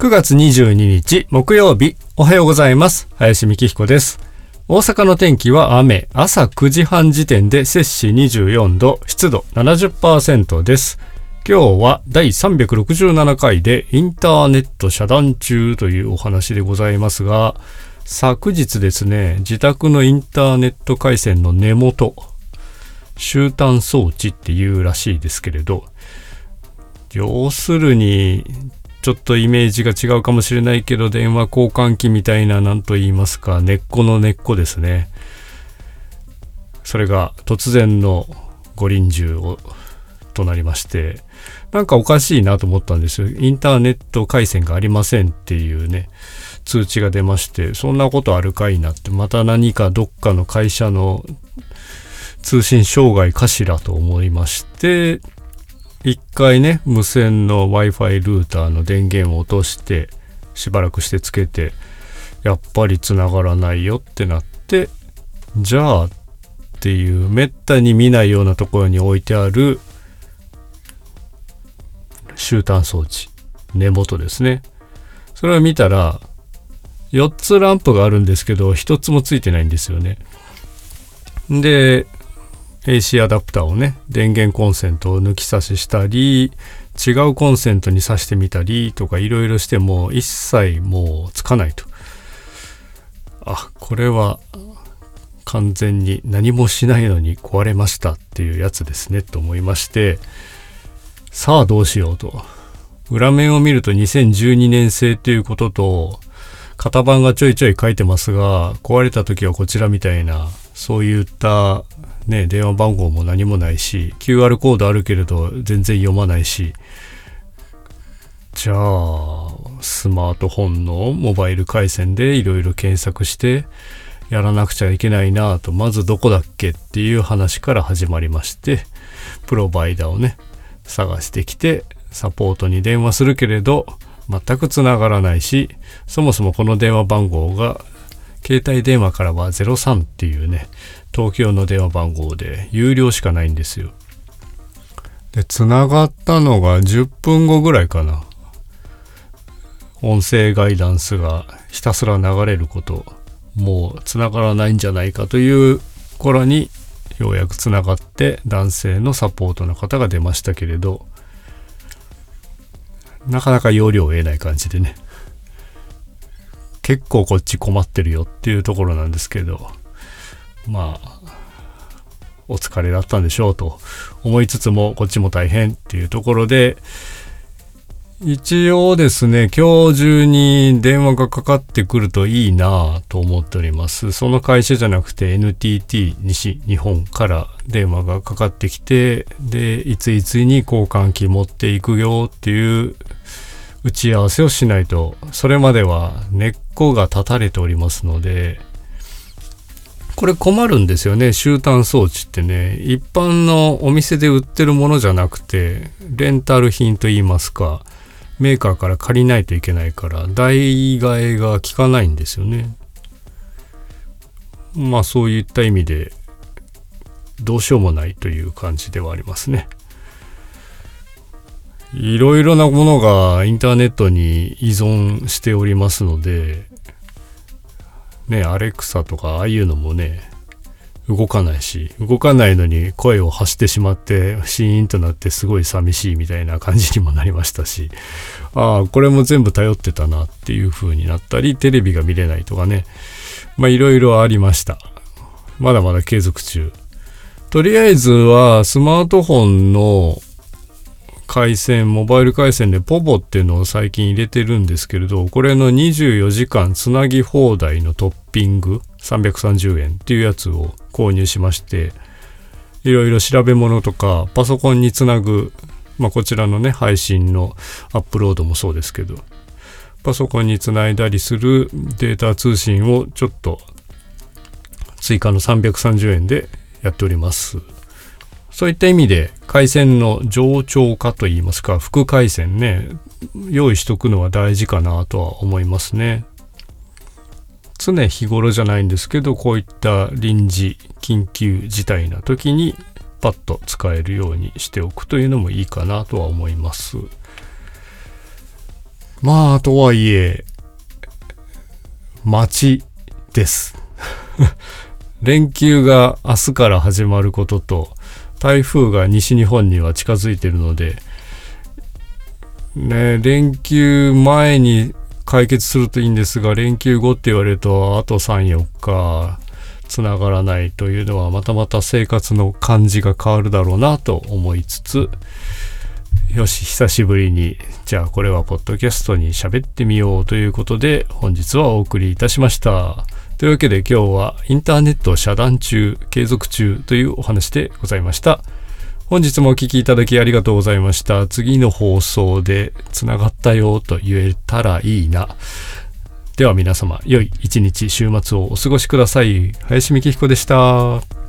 9月22日木曜日。おはようございます。林美希彦です。大阪の天気は雨。朝9時半時点で摂氏24度。湿度70%です。今日は第367回でインターネット遮断中というお話でございますが昨日ですね自宅のインターネット回線の根元終端装置っていうらしいですけれど要するにちょっとイメージが違うかもしれないけど電話交換機みたいな何と言いますか根っこの根っこですね。それが突然の五輪銃をとなりましてなんかおかしいなと思ったんですよ。インターネット回線がありませんっていうね通知が出ましてそんなことあるかいなって。また何かどっかの会社の通信障害かしらと思いまして一回ね無線の Wi-Fi ルーターの電源を落としてしばらくしてつけてやっぱり繋がらないよってなってじゃあっていうめったに見ないようなところに置いてある終端装置根元ですね。それを見たら4つランプがあるんですけど1つもついてないんですよね。で AC アダプターをね電源コンセントを抜き差ししたり違うコンセントに挿してみたりとかいろいろしても一切もうつかないと。あこれは完全に何もしないのに壊れましたっていうやつですねと思いまして。さあどうしようと。裏面を見ると2012年製ということと型番がちょいちょい書いてますが壊れた時はこちらみたいなそういったね、電話番号も何もないし QR コードあるけれど全然読まないし。じゃあスマートフォンのモバイル回線でいろいろ検索してやらなくちゃいけないなと。まずどこだっけっていう話から始まりましてプロバイダーをね探してきてサポートに電話するけれど全くつながらないしそもそもこの電話番号が携帯電話からは03っていうね東京の電話番号で有料しかないんですよ。で繋がったのが10分後ぐらいかな。音声ガイダンスがひたすら流れることもう繋がらないんじゃないかという頃にようやく繋がって男性のサポートの方が出ましたけれどなかなか容量を得ない感じでね。結構こっち困ってるよっていうところなんですけどまあお疲れだったんでしょうと思いつつもこっちも大変っていうところで一応ですね今日中に電話がかかってくるといいなと思っております。その会社じゃなくて NTT 西日本から電話がかかってきてでいついつに交換機持っていくよっていう打ち合わせをしないとそれまでは根っこが立たれておりますのでこれ困るんですよね。終端装置ってね。一般のお店で売ってるものじゃなくてレンタル品といいますかメーカーから借りないといけないから代替えが効かないんですよね。まあそういった意味でどうしようもないという感じではありますね。いろいろなものがインターネットに依存しておりますのでね、アレクサとかああいうのもね、動かないし、動かないのに声を発してしまって、シーンとなってすごい寂しいみたいな感じにもなりましたし、ああ、これも全部頼ってたなっていう風になったり、テレビが見れないとかね、まあいろいろありました。まだまだ継続中。とりあえずはスマートフォンの回線、モバイル回線でポボっていうのを最近入れてるんですけれど、これの24時間つなぎ放題のトッピング330円っていうやつを購入しまして、いろいろ調べ物とかパソコンにつなぐ、まあこちらのね、配信のアップロードもそうですけど、パソコンにつないだりするデータ通信をちょっと追加の330円でやっております。そういった意味で回線の冗長化といいますか副回線ね用意しとくのは大事かなとは思いますね。常日頃じゃないんですけどこういった臨時緊急事態な時にパッと使えるようにしておくというのもいいかなとは思います。まあ、とはいえ、待ちです。連休が明日から始まることと、台風が西日本には近づいているので、ね、連休前に解決するといいんですが、連休後って言われると、あと3、4日、つながらないというのは、またまた生活の感じが変わるだろうなと思いつつ、よし、久しぶりに、じゃあこれはポッドキャストに喋ってみようということで、本日はお送りいたしました。というわけで今日はインターネット遮断中、継続中というお話でございました。本日もお聞きいただきありがとうございました。次の放送でつながったよと言えたらいいな。では皆様、良い一日週末をお過ごしください。林美希彦でした。